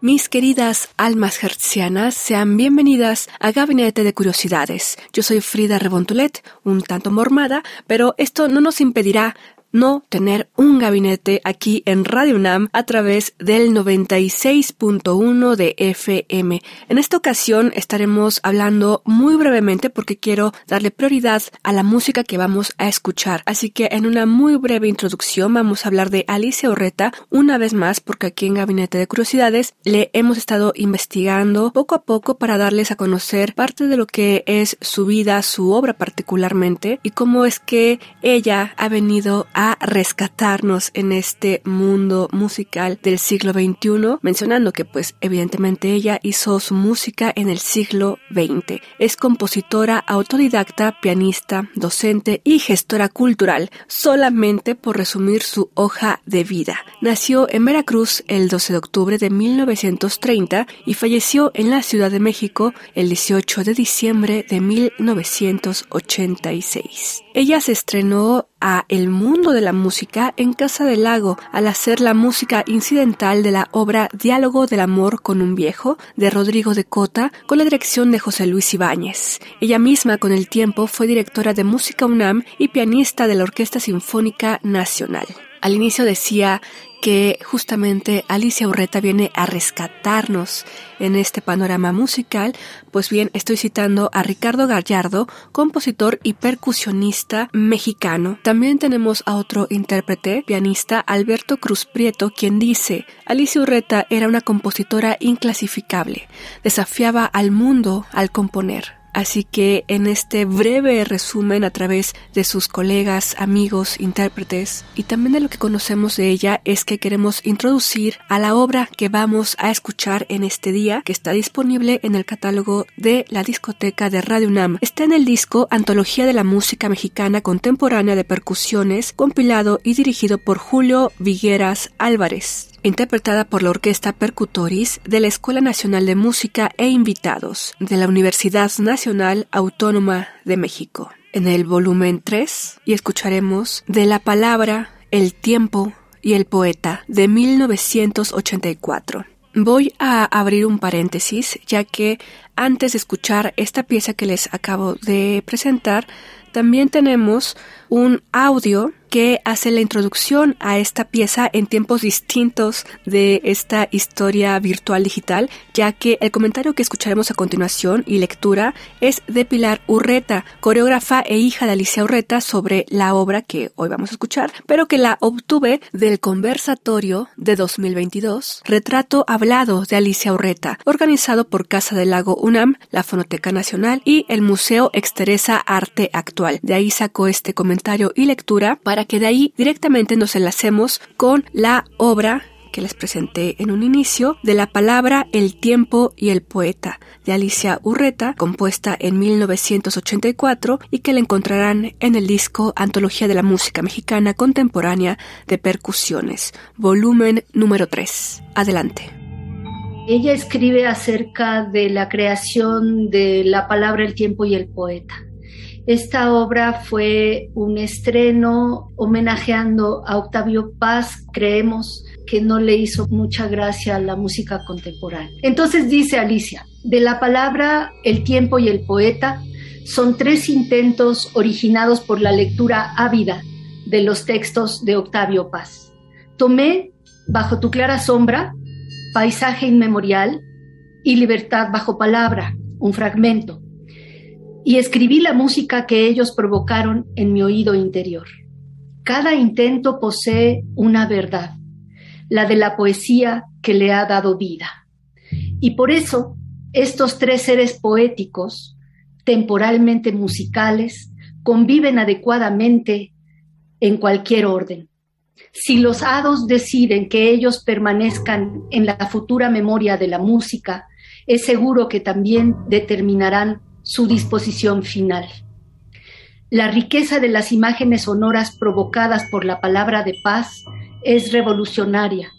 Mis queridas almas hertzianas, sean bienvenidas a Gabinete de Curiosidades. Yo soy Frida Rebontulet, un tanto mormada, pero esto no nos impedirá no tener un gabinete aquí en Radio UNAM a través del 96.1 de FM. En esta ocasión estaremos hablando muy brevemente porque quiero darle prioridad a la música que vamos a escuchar. Así que en una muy breve introducción vamos a hablar de Alicia Orreta una vez más porque aquí en Gabinete de Curiosidades le hemos estado investigando poco a poco para darles a conocer parte de lo que es su vida, su obra particularmente y cómo es que ella ha venido a rescatarnos en este mundo musical del siglo XXI, mencionando que pues evidentemente ella hizo su música en el siglo XX. Es compositora autodidacta, pianista, docente y gestora cultural, solamente por resumir su hoja de vida. Nació en Veracruz el 12 de octubre de 1930 y falleció en la Ciudad de México el 18 de diciembre de 1986. Ella se estrenó a el mundo de la música en Casa del Lago al hacer la música incidental de la obra Diálogo del Amor con un Viejo de Rodrigo de Cota con la dirección de José Luis Ibáñez. Ella misma con el tiempo fue directora de Música UNAM y pianista de la Orquesta Sinfónica Nacional. Al inicio decía que justamente Alicia Urreta viene a rescatarnos en este panorama musical, pues bien, estoy citando a Ricardo Gallardo, compositor y percusionista mexicano. También tenemos a otro intérprete, pianista Alberto Cruz Prieto, quien dice, Alicia Urreta era una compositora inclasificable, desafiaba al mundo al componer. Así que en este breve resumen a través de sus colegas, amigos, intérpretes y también de lo que conocemos de ella es que queremos introducir a la obra que vamos a escuchar en este día que está disponible en el catálogo de la discoteca de Radio UNAM. Está en el disco Antología de la Música Mexicana Contemporánea de Percusiones, compilado y dirigido por Julio Vigueras Álvarez interpretada por la Orquesta Percutoris de la Escuela Nacional de Música e invitados de la Universidad Nacional Autónoma de México. En el volumen 3 y escucharemos de la palabra, el tiempo y el poeta de 1984. Voy a abrir un paréntesis ya que antes de escuchar esta pieza que les acabo de presentar, también tenemos un audio que hace la introducción a esta pieza en tiempos distintos de esta historia virtual digital, ya que el comentario que escucharemos a continuación y lectura es de Pilar Urreta, coreógrafa e hija de Alicia Urreta sobre la obra que hoy vamos a escuchar, pero que la obtuve del conversatorio de 2022, Retrato Hablado de Alicia Urreta, organizado por Casa del Lago UNAM, la Fonoteca Nacional y el Museo Exteresa Arte Actual. De ahí sacó este comentario y lectura para que de ahí directamente nos enlacemos con la obra que les presenté en un inicio, de la palabra El tiempo y el poeta, de Alicia Urreta, compuesta en 1984 y que la encontrarán en el disco Antología de la Música Mexicana Contemporánea de Percusiones, volumen número 3. Adelante. Ella escribe acerca de la creación de la palabra El tiempo y el poeta esta obra fue un estreno homenajeando a Octavio Paz, creemos que no le hizo mucha gracia a la música contemporánea. Entonces dice Alicia, de la palabra el tiempo y el poeta son tres intentos originados por la lectura ávida de los textos de Octavio Paz. Tomé Bajo tu clara sombra, Paisaje inmemorial y Libertad bajo palabra, un fragmento y escribí la música que ellos provocaron en mi oído interior. Cada intento posee una verdad, la de la poesía que le ha dado vida. Y por eso estos tres seres poéticos, temporalmente musicales, conviven adecuadamente en cualquier orden. Si los hados deciden que ellos permanezcan en la futura memoria de la música, es seguro que también determinarán su disposición final. La riqueza de las imágenes sonoras provocadas por la palabra de paz es revolucionaria,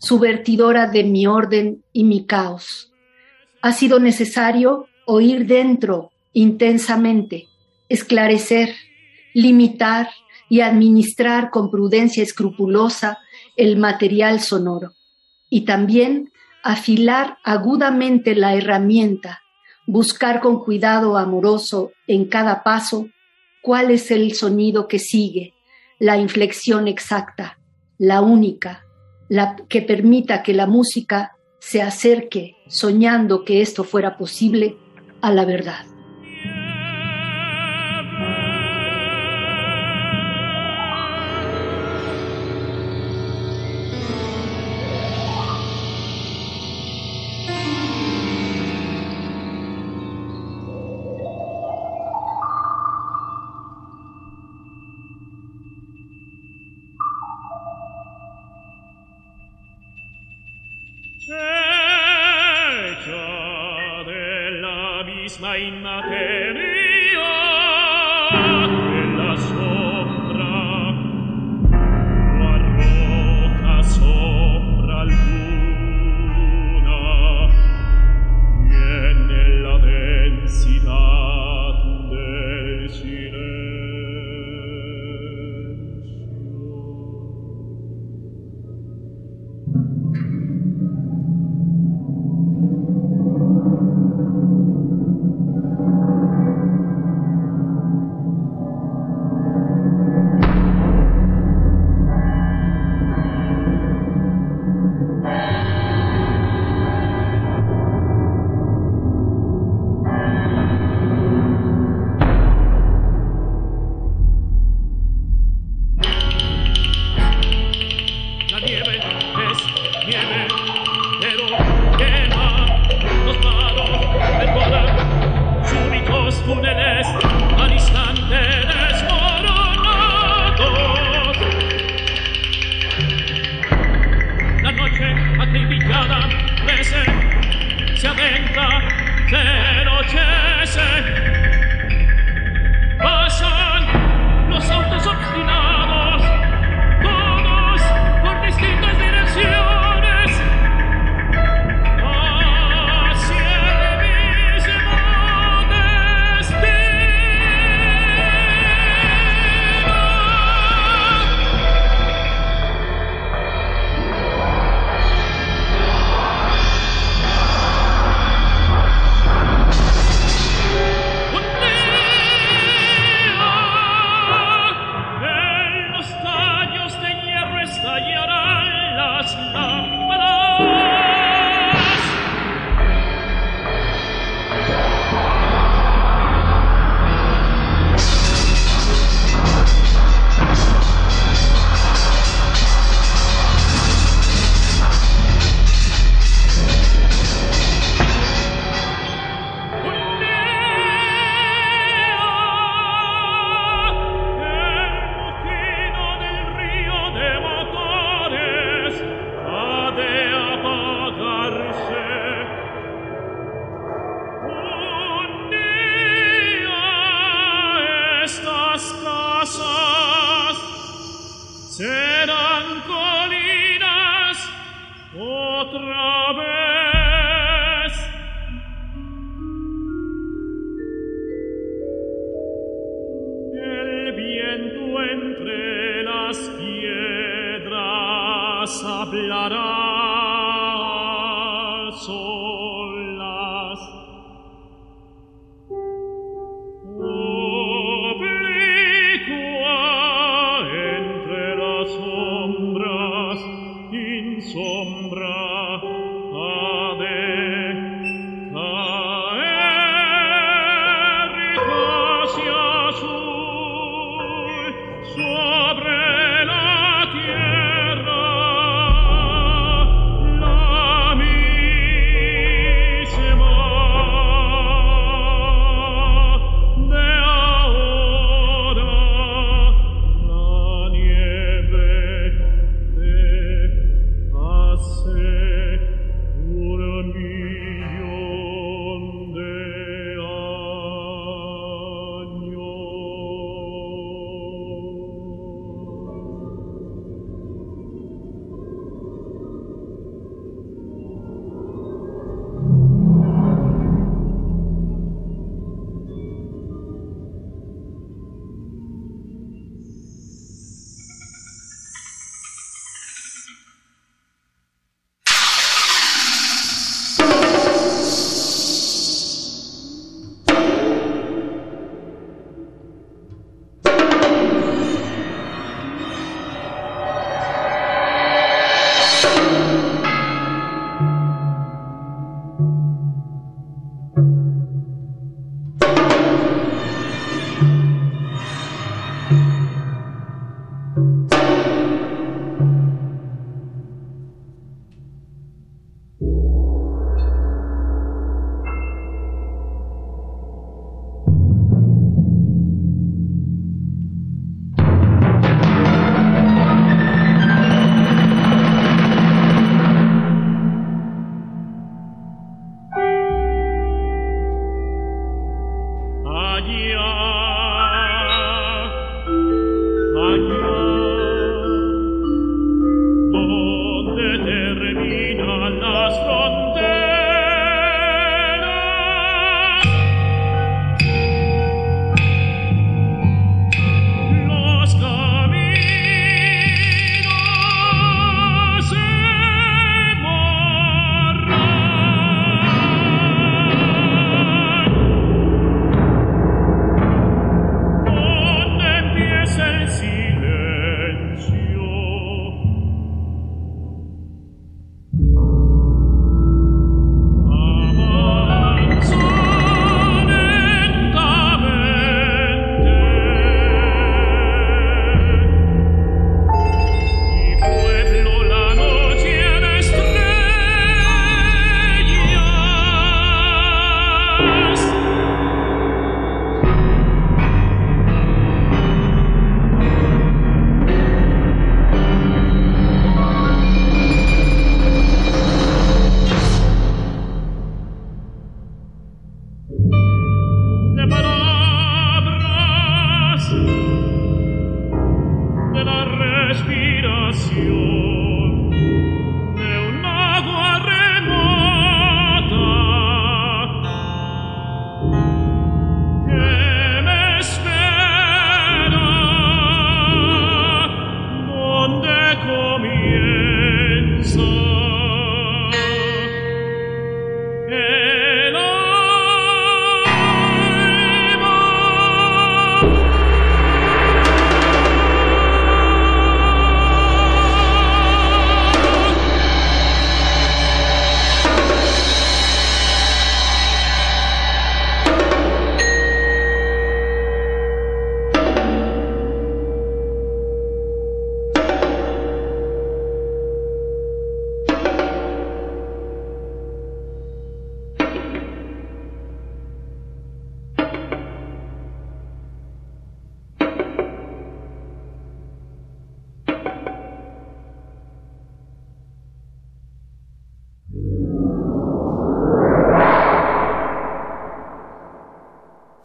subvertidora de mi orden y mi caos. Ha sido necesario oír dentro intensamente, esclarecer, limitar y administrar con prudencia escrupulosa el material sonoro y también afilar agudamente la herramienta, buscar con cuidado amoroso en cada paso cuál es el sonido que sigue, la inflexión exacta, la única, la que permita que la música se acerque, soñando que esto fuera posible, a la verdad.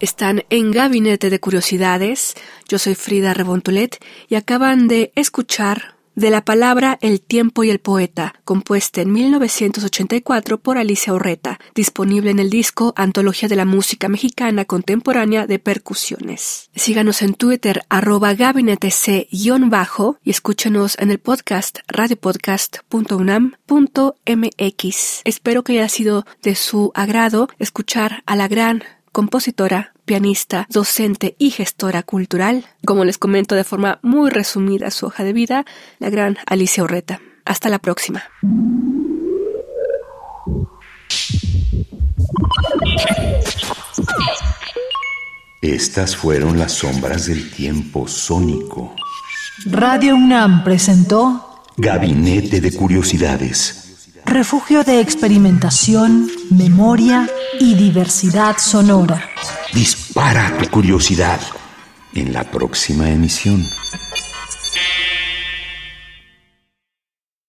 Están en Gabinete de Curiosidades. Yo soy Frida Rebontulet y acaban de escuchar de la palabra El tiempo y el poeta, compuesta en 1984 por Alicia Urreta, disponible en el disco Antología de la Música Mexicana Contemporánea de Percusiones. Síganos en Twitter arroba gabinetec-bajo y escúchenos en el podcast radiopodcast.unam.mx. Espero que haya sido de su agrado escuchar a la gran compositora, pianista, docente y gestora cultural. Como les comento de forma muy resumida su hoja de vida, la gran Alicia Urreta. Hasta la próxima. Estas fueron las sombras del tiempo sónico. Radio UNAM presentó Gabinete de Curiosidades refugio de experimentación, memoria y diversidad sonora. Dispara tu curiosidad en la próxima emisión.